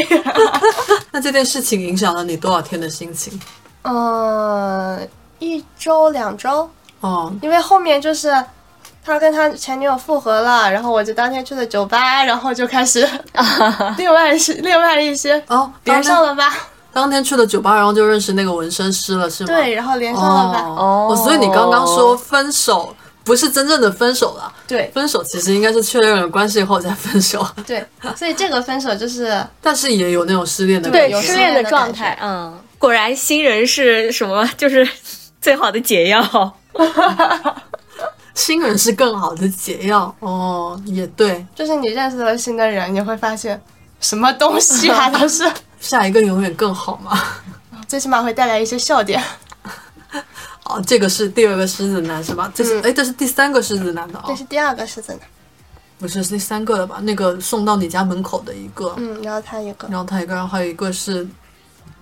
那这件事情影响了你多少天的心情？嗯，一周两周，哦，因为后面就是他跟他前女友复合了，然后我就当天去了酒吧，然后就开始 另外是另外一些哦，连上了吧？当天去了酒吧，然后就认识那个纹身师了，是吗？对，然后连上了吧？哦哦所以你刚刚说分手不是真正的分手了，对分手其实应该是确认了关系后再分手，对，所以这个分手就是 但是也有那种失恋的对感觉失恋的状态，嗯，果然新人是什么？就是最好的解药。新人是更好的解药哦，也对，就是你认识了新的人，你会发现什么东西啊都是，下一个永远更好嘛。最起码会带来一些笑点。哦，这个是第二个狮子男是吧？这是嗯哎、这是第三个狮子男的哦，这是第二个狮子男，不是是第三个了吧？那个送到你家门口的一个，嗯，然后他一个，然后他一个，然后还有一个是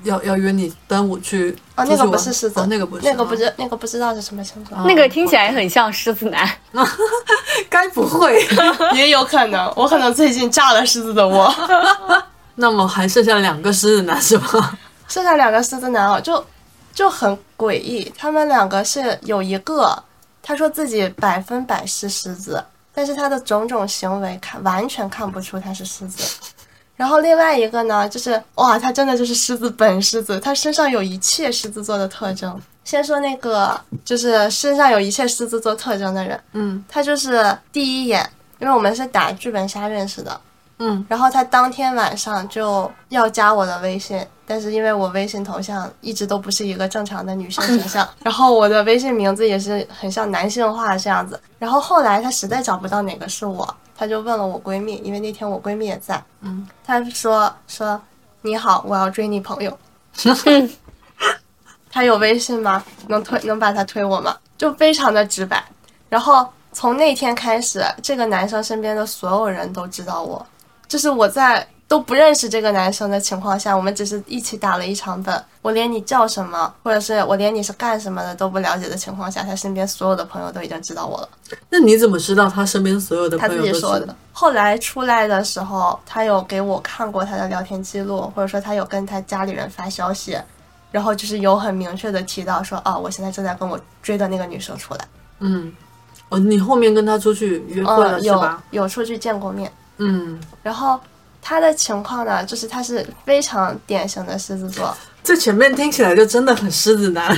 要要约你端午去哦，那个不是狮子，哦，那个不是，那个不哦，知那个不知道是什么星座，那个听起来很像狮子男，该不会？也有可能，我可能最近炸了狮子的窝。那么还剩下两个狮子男是吗？剩下两个狮子男哦，就就很诡异。他们两个是有一个，他说自己百分百是狮子，但是他的种种行为看完全看不出他是狮子。然后另外一个呢，就是哇，他真的就是狮子本狮子，他身上有一切狮子座的特征。先说那个，就是身上有一切狮子座特征的人，嗯。他就是第一眼，因为我们是打剧本杀认识的，嗯，然后他当天晚上就要加我的微信，但是因为我微信头像一直都不是一个正常的女性形象，然后我的微信名字也是很像男性化这样子。然后后来他实在找不到哪个是我，他就问了我闺蜜，因为那天我闺蜜也在，嗯，她说说你好，我要追你朋友。他有微信吗？能推能把他推我吗？就非常的直白。然后从那天开始，这个男生身边的所有人都知道我，就是我在都不认识这个男生的情况下，我们只是一起打了一场本，我连你叫什么，或者是我连你是干什么的都不了解的情况下，他身边所有的朋友都已经知道我了。那你怎么知道他身边所有的他朋友都说的。后来出来的时候，他有给我看过他的聊天记录，或者说他有跟他家里人发消息，然后就是有很明确的提到说，啊，我现在正在跟我追的那个女生出来，嗯，哦，你后面跟他出去约会了、是吧？有出去见过面。嗯，然后他的情况呢，就是他是非常典型的狮子座。这前面听起来就真的很狮子男。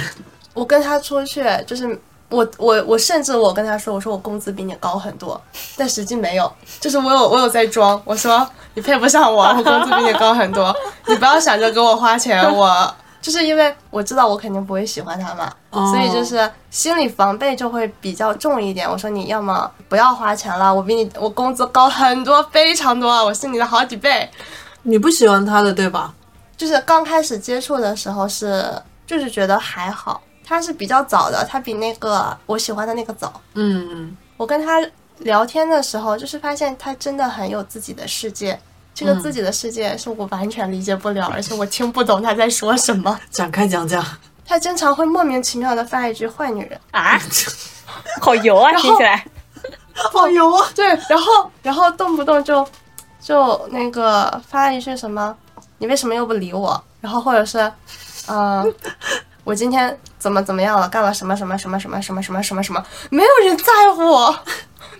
我跟他出去，就是我我我甚至我跟他说，我说我工资比你高很多，但实际没有，就是我有我有在装，我说你配不上我，我工资比你高很多，你不要想着给我花钱，我就是因为我知道我肯定不会喜欢他嘛，哦所以就是心理防备就会比较重一点。我说你要么不要花钱了，我比你我工资高很多，非常多，我是你的好几倍。你不喜欢他的对吧？就是刚开始接触的时候是，就是觉得还好，他是比较早的，他比那个我喜欢的那个早。嗯嗯我跟他聊天的时候，就是发现他真的很有自己的世界，这个自己的世界是我完全理解不了，而且我听不懂他在说什么。展开讲讲。他经常会莫名其妙的发一句“坏女人啊，好油啊，听起来。”，好油啊！对，然后然后动不动就就那个发一句什么，你为什么又不理我？然后或者是，呃，我今天怎么怎么样了，干了什么什么什么什么什么什么什么什么，没有人在乎，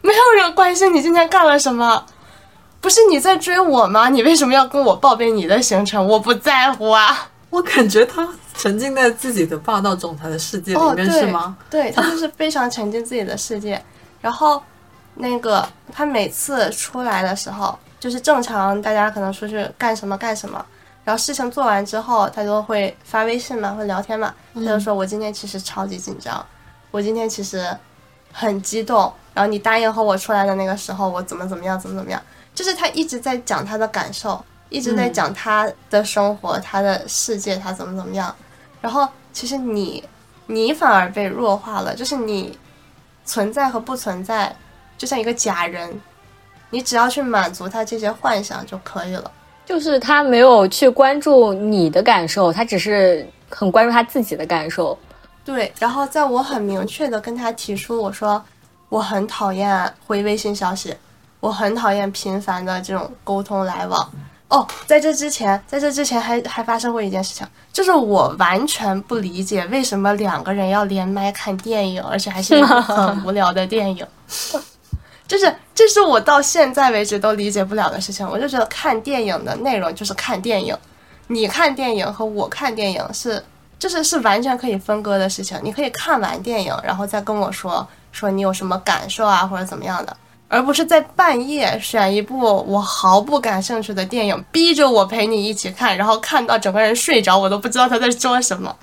没有人关心你今天干了什么。不是你在追我吗？你为什么要跟我报备你的行程？我不在乎啊。我感觉他沉浸在自己的霸道总裁的世界里哦，面，对，是吗？对他就是非常沉浸自己的世界。然后那个他每次出来的时候，就是正常大家可能出去干什么干什么，然后事情做完之后，他就会发微信嘛，会聊天嘛，他就说我今天其实超级紧张，我今天其实很激动，然后你答应和我出来的那个时候，我怎么怎么样，怎么怎么样，就是他一直在讲他的感受，一直在讲他的生活，他的世界，他怎么怎么样。然后其实你你反而被弱化了，就是你存在和不存在，就像一个假人，你只要去满足他这些幻想就可以了。就是他没有去关注你的感受，他只是很关注他自己的感受。对，然后在我很明确的跟他提出，我说我很讨厌回微信消息，我很讨厌频繁的这种沟通来往。哦，在这之前，在这之前还还发生过一件事情，就是我完全不理解为什么两个人要连麦看电影，而且还是一部很 无聊的电影。就是这是我到现在为止都理解不了的事情。我就觉得看电影的内容就是看电影，你看电影和我看电影是就是是完全可以分割的事情。你可以看完电影，然后再跟我说说你有什么感受啊，或者怎么样的，而不是在半夜选一部我毫不感兴趣的电影，逼着我陪你一起看，然后看到整个人睡着，我都不知道他在说什么。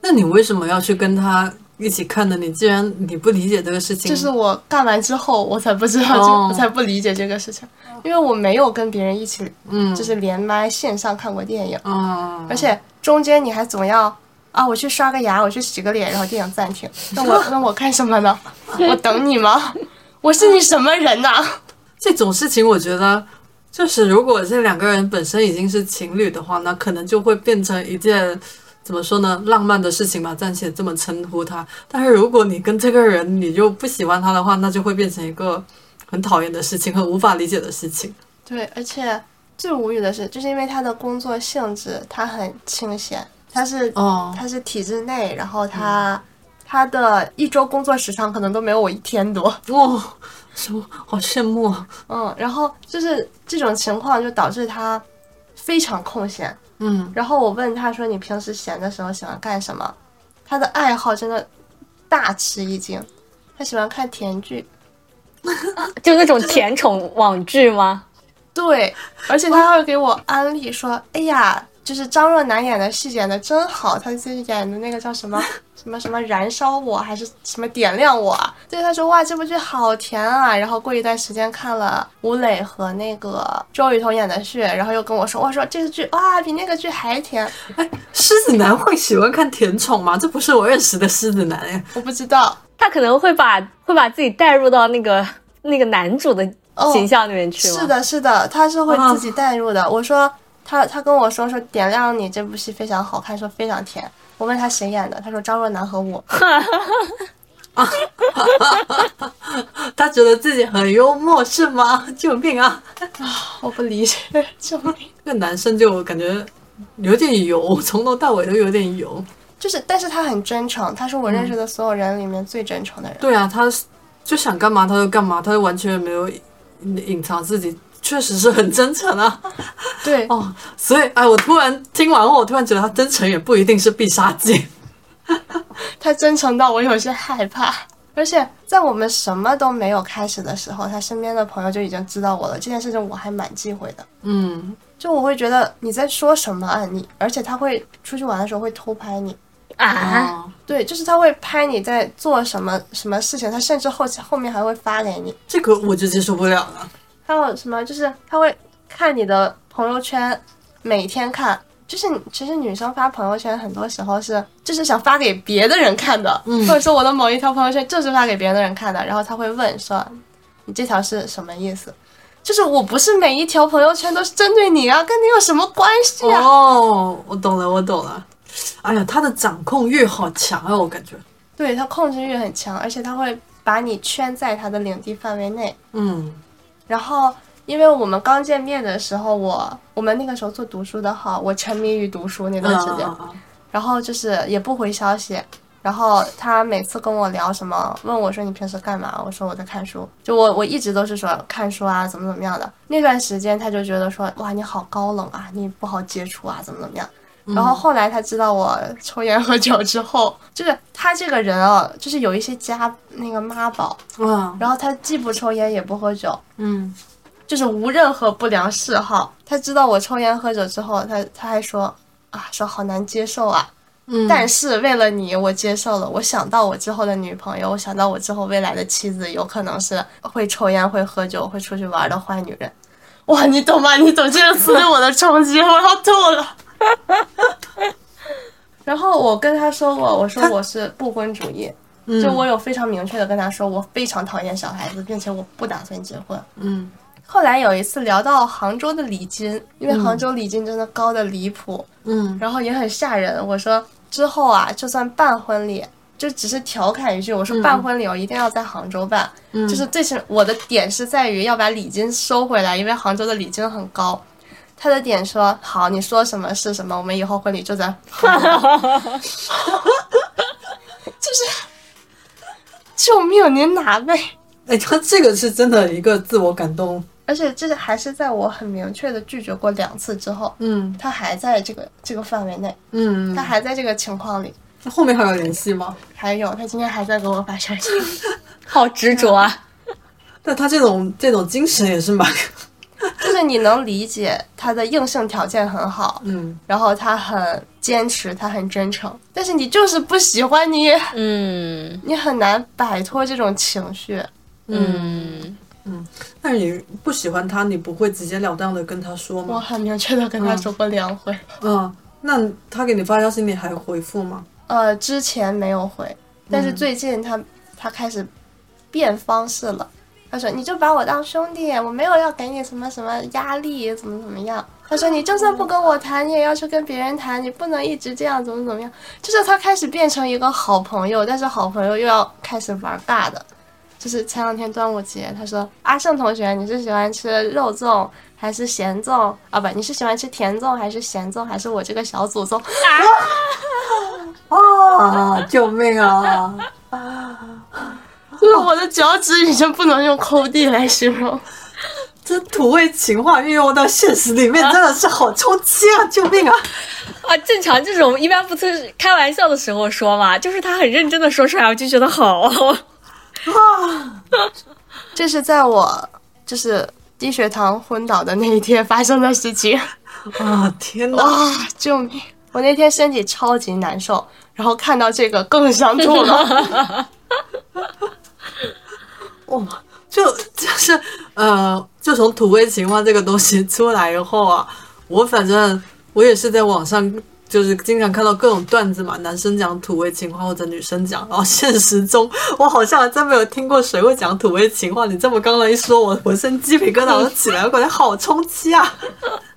那你为什么要去跟他一起看呢？你既然你不理解这个事情，就是我干完之后，我才不知道，这、哦我才不理解这个事情，因为我没有跟别人一起，嗯就是连麦线上看过电影，嗯，而且中间你还总要啊，我去刷个牙，我去洗个脸，然后电影暂停，那我 那我干什么呢？我等你吗？我是你什么人呐、这种事情，我觉得就是如果这两个人本身已经是情侣的话，那可能就会变成一件怎么说呢，浪漫的事情吧，暂且这么称呼他。但是如果你跟这个人你就不喜欢他的话，那就会变成一个很讨厌的事情，很无法理解的事情。对，而且最无语的是，就是因为他的工作性质，他很清闲，他是哦，他是体制内，然后他、他的一周工作时长可能都没有我一天多。哇，什么好羡慕啊！嗯，然后就是这种情况就导致他非常空闲。嗯，然后我问他说：“你平时闲的时候喜欢干什么？”他的爱好真的大吃一惊，他喜欢看甜剧。就那种甜宠网剧吗？对，而且他会给我安利说：“哎呀，就是张若楠演的戏演的真好，他自己演的那个叫什么 什么什么燃烧我，还是什么点亮我啊？”对，他说：“哇，这部剧好甜啊！”然后过一段时间看了吴磊和那个周雨彤演的剧，然后又跟我说：“我说这个剧哇，比那个剧还甜。狮子男会喜欢看甜宠吗？这不是我认识的狮子男哎。”我不知道，他可能会把会把自己带入到那个那个男主的形象里面去吗？是的，是的，他是会自己带入的。我说他，他跟我说说点亮你这部戏非常好看，说非常甜。我问他谁演的，他说张若楠和我。啊 他觉得自己很幽默是吗？救命啊！我不理解，救命！这个男生就感觉有点油，从头到尾都有点油。就是，但是他很真诚，他是我认识的所有人里面最真诚的人。对啊，他就想干嘛他就干嘛，他就完全没有隐隐藏自己，确实是很真诚啊。对，哦，所以哎，我突然听完后，我突然觉得他真诚也不一定是必杀技。他真诚到我有些害怕。而且在我们什么都没有开始的时候，他身边的朋友就已经知道我了。这件事情我还蛮忌讳的。嗯，就我会觉得你在说什么啊你，而且他会出去玩的时候会偷拍你。啊，哦，对，就是他会拍你在做什么什么事情，他甚至后期后面还会发给你。这个我就接受不了了。还有什么？就是他会看你的朋友圈，每天看。就是其实女生发朋友圈，很多时候是就是想发给别的人看的，或者说我的某一条朋友圈就是发给别的人看的，然后他会问说你这条是什么意思？就是我不是每一条朋友圈都是针对你啊，跟你有什么关系啊？哦，我懂了，我懂了。哎呀，他的掌控欲好强啊，我感觉。对他控制欲很强，而且他会把你圈在他的领地范围内。嗯然后，因为我们刚见面的时候，我我们那个时候做读书的哈，我沉迷于读书那段时间，然后就是也不回消息。然后他每次跟我聊什么，问我说你平时干嘛？我说我在看书。就我我一直都是说看书啊，怎么怎么样的。那段时间他就觉得说哇你好高冷啊，你不好接触啊，怎么怎么样。然后后来他知道我抽烟喝酒之后，就是他这个人啊，就是有一些家那个妈宝，啊然后他既不抽烟也不喝酒，嗯就是无任何不良嗜好。他知道我抽烟喝酒之后，他他还说啊，说好难接受啊。嗯，但是为了你，我接受了。我想到我之后的女朋友，我想到我之后未来的妻子，有可能是会抽烟、会喝酒、会出去玩的坏女人。哇，你懂吗？你懂这个词对我的冲击，我要吐了。然后我跟他说过，我说我是不婚主义，嗯就我有非常明确的跟他说，我非常讨厌小孩子，并且我不打算结婚。嗯后来有一次聊到杭州的礼金，因为杭州礼金真的高的离谱，嗯然后也很吓人。我说之后啊，就算办婚礼，就只是调侃一句，我说办婚礼我一定要在杭州办，嗯就是最起我的点是在于要把礼金收回来，因为杭州的礼金很高。他的点说好，你说什么是什么，我们以后婚礼就在。就是救命，您哪位？哎，他这个是真的一个自我感动，而且这个还是在我很明确的拒绝过两次之后，嗯他还在这个这个范围内，嗯他，还在这个情况里。那后面还有联系吗？还有，他今天还在给我发消息。好执着啊！但他这种这种精神也是蛮，就是你能理解他的硬性条件很好，嗯。然后他很坚持，他很真诚，但是你就是不喜欢你，嗯。你很难摆脱这种情绪。嗯，但是你不喜欢他，你不会直截了当的跟他说吗？我很明确的跟他说过两回，嗯，那他给你发消息，你还回复吗？呃，之前没有回，但是最近他他开始变方式了。他说：“你就把我当兄弟，我没有要给你什么什么压力，怎么怎么样。”他说：“你就算不跟我谈，你也要去跟别人谈，你不能一直这样，怎么怎么样。”就是他开始变成一个好朋友，但是好朋友又要开始玩尬的。就是前两天端午节，他说：“阿胜同学，你是喜欢吃肉粽还是咸粽啊？不，你是喜欢吃甜粽还是咸粽，还是我这个小祖宗？”啊！救命啊！就是我的脚趾已经不能用抠地来形容。这土味情话运用到现实里面，真的是好冲击啊！救命啊！啊，正常这种一般不是开玩笑的时候说嘛，就是他很认真的说出来，我就觉得好啊。这是在我就是低血糖昏倒的那一天发生的事情。啊！天哪！啊，救命！我那天身体超级难受，然后看到这个更想吐了。哇，就就是呃，就从土味情话这个东西出来以后啊，我反正我也是在网上。就是经常看到各种段子嘛，男生讲土味情话或者女生讲，然后现实中我好像还真没有听过谁会讲土味情话。你这么刚刚一说，我浑身鸡皮疙瘩都起来，我感觉好冲击啊！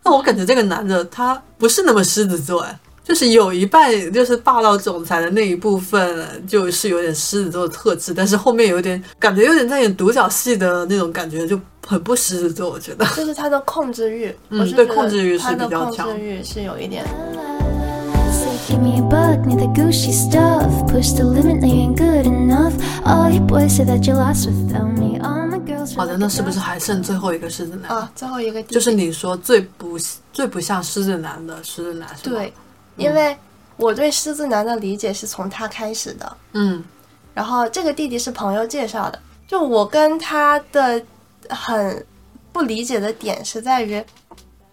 那我感觉这个男的他不是那么狮子座，哎，就是有一半就是霸道总裁的那一部分，就是有点狮子座的特质，但是后面有点感觉有点在演独角戏的那种感觉，就很不狮子座，我觉得。就是他的控制欲，嗯对控制欲是他的控比较强制欲是有一点。Give me a bug, need the Gucci stuff. Push the limit, they ain't good enough. All you boys say that you're lost without me. All my girls 好的，那是不是还剩最后一个狮子男？啊，最后一个就是你说最不最不像狮子男的狮子男是吧？对，因为我对狮子男的理解是从他开始的。嗯。然后这个弟弟是朋友介绍的，就我跟他的很不理解的点是在于，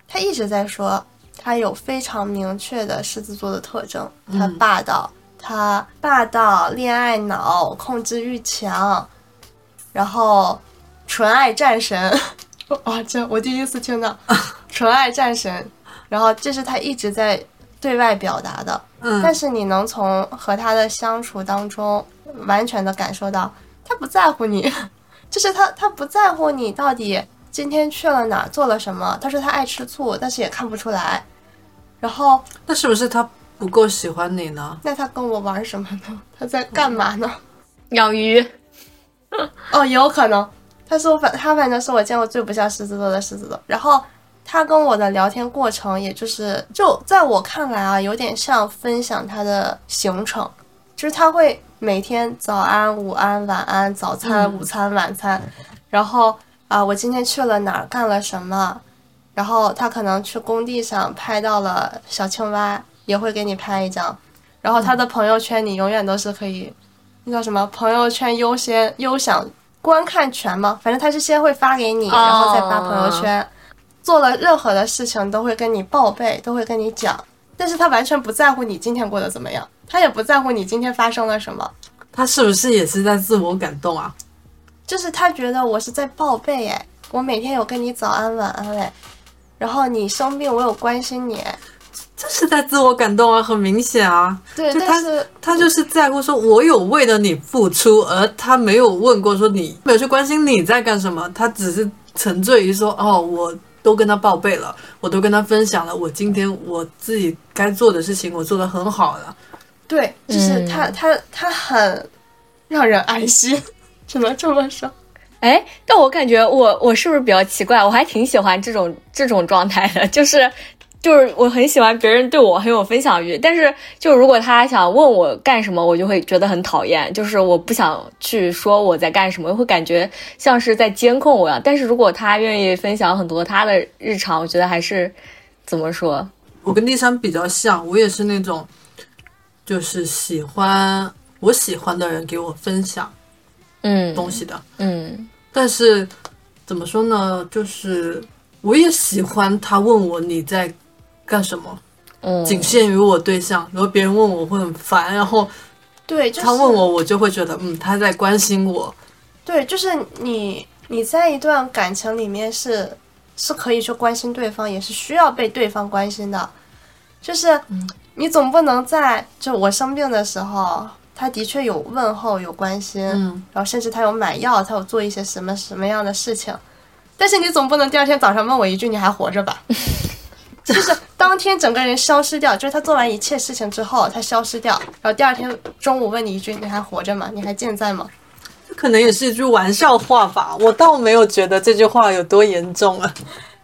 他一直在说他有非常明确的狮子座的特征，他霸道，他霸道、恋爱脑、控制欲强，然后纯爱战神，哇，这我第一次听到。纯爱战神，然后这是他一直在对外表达的，嗯，但是你能从和他的相处当中完全的感受到，他不在乎你，就是他他不在乎你到底今天去了哪儿做了什么。他说他爱吃醋，但是也看不出来。然后那是不是他不够喜欢你呢？那他跟我玩什么呢？他在干嘛呢？养鱼，哦，也有可能。他说反他反正是我见过最不像狮子座的狮子座。然后他跟我的聊天过程，也就是就在我看来啊，有点像分享他的行程，就是他会每天早安、午安、晚安、早餐、午餐、晚餐，然后啊、我今天去了哪儿，干了什么，然后他可能去工地上拍到了小青蛙，也会给你拍一张。然后他的朋友圈你永远都是可以，那叫什么朋友圈优先优享观看权吗？反正他是先会发给你，然后再发朋友圈。做了任何的事情都会跟你报备，都会跟你讲，但是他完全不在乎你今天过得怎么样，他也不在乎你今天发生了什么，他是不是也是在自我感动啊？就是他觉得我是在报备哎，我每天有跟你早安晚安哎，然后你生病我有关心你哎，这是在自我感动啊，很明显啊。对，就他但是他就是在乎说，我有为了你付出，而他没有问过说你没有去关心你在干什么，他只是沉醉于说，哦，我都跟他报备了，我都跟他分享了，我今天我自己该做的事情，我做得很好了。对，就是嗯他他他很让人安心，只能这么说。哎，但我感觉我我是不是比较奇怪？我还挺喜欢这种这种状态的，就是就是我很喜欢别人对我很有分享欲，但是就如果他想问我干什么，我就会觉得很讨厌，就是我不想去说我在干什么，会感觉像是在监控我呀。但是如果他愿意分享很多他的日常，我觉得还是怎么说，我跟丽珊比较像，我也是那种，就是喜欢我喜欢的人给我分享嗯东西的，嗯但是怎么说呢，就是我也喜欢他问我你在干什么，嗯，仅限于我对象。然后别人问我，我会很烦，然后对，就是他问我，我就会觉得嗯他在关心我。对，就是你你在一段感情里面是是可以去关心对方，也是需要被对方关心的。就是你总不能在就我生病的时候，他的确有问候有关心，嗯，然后甚至他有买药，他有做一些什么什么样的事情，但是你总不能第二天早上问我一句你还活着吧？就是当天整个人消失掉，就是他做完一切事情之后，他消失掉，然后第二天中午问你一句你还活着吗？你还健在吗？这可能也是一句玩笑话吧，我倒没有觉得这句话有多严重啊。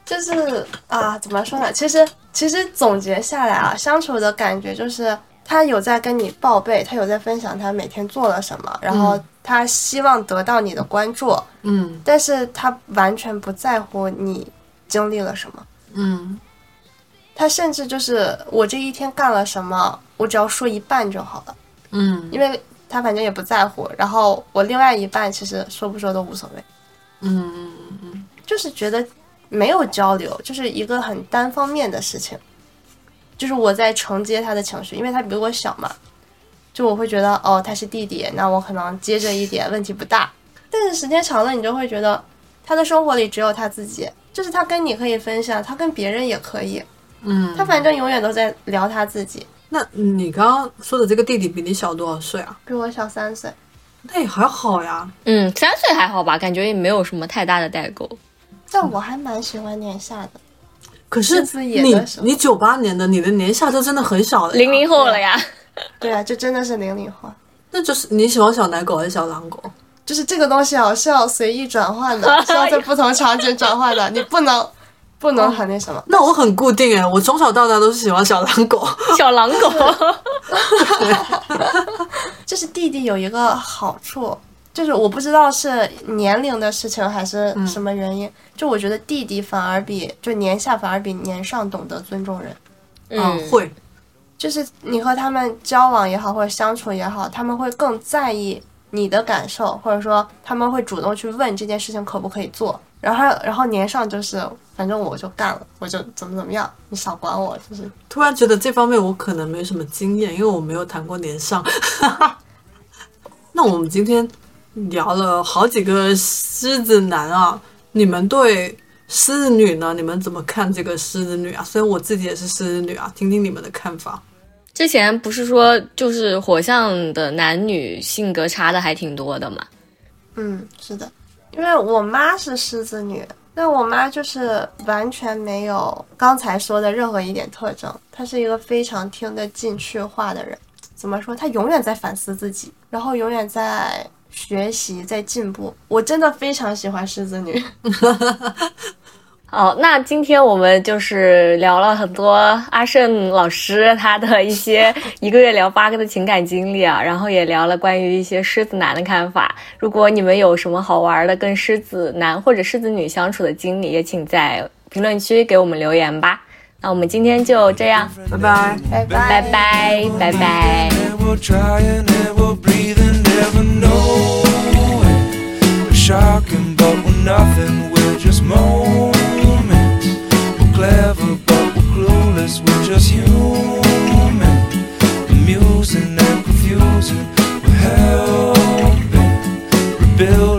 就是啊，怎么说呢？其实其实总结下来啊，相处的感觉就是他有在跟你报备，他有在分享他每天做了什么，然后他希望得到你的关注，嗯但是他完全不在乎你经历了什么。嗯他甚至就是我这一天干了什么，我只要说一半就好了，嗯因为他反正也不在乎。然后我另外一半其实说不说都无所谓，嗯嗯嗯就是觉得没有交流，就是一个很单方面的事情。就是我在承接他的情绪，因为他比我小嘛，就我会觉得哦他是弟弟，那我可能接着一点问题不大。但是时间长了，你就会觉得他的生活里只有他自己，就是他跟你可以分享，他跟别人也可以，嗯。他反正永远都在聊他自己。那你刚刚说的这个弟弟比你小多少岁啊？比我小三岁，那也还好呀。嗯，三岁还好吧，感觉也没有什么太大的代沟。但我还蛮喜欢年下的。可是你你九八年的，你的年下就真的很小了。零零后了呀，对啊，就真的是零零后。那就是你喜欢小奶狗还是小狼狗？就是这个东西啊，是要随意转换的，是要在不同场景转换的，你不能不能很那什么。那我很固定哎，我从小到大都是喜欢小狼狗。小狼狗。就是弟弟有一个好处，就是我不知道是年龄的事情还是什么原因，就我觉得弟弟反而比就年下反而比年上懂得尊重人。嗯，会。就是你和他们交往也好，或者相处也好，他们会更在意你的感受，或者说他们会主动去问这件事情可不可以做。然后，然后年上就是反正我就干了，我就怎么怎么样，你少管我，就是突然觉得这方面我可能没什么经验，因为我没有谈过年上。那我们今天聊了好几个狮子男啊，你们对狮子女呢？你们怎么看这个狮子女啊？虽然我自己也是狮子女啊，听听你们的看法。之前不是说就是火象的男女性格差的还挺多的嘛？嗯，是的，因为我妈是狮子女，那我妈就是完全没有刚才说的任何一点特征，她是一个非常听得进去话的人。怎么说？她永远在反思自己，然后永远在学习，在进步。我真的非常喜欢狮子女。哦，那今天我们就是聊了很多阿胜老师他的一些一个月聊八个的情感经历啊，然后也聊了关于一些狮子男的看法。如果你们有什么好玩的跟狮子男或者狮子女相处的经历，也请在评论区给我们留言吧。那我们今天就这样，拜拜。拜拜拜，拜拜。And clever, but we're clueless. We're just human, amusing and confusing. We're helping rebuild.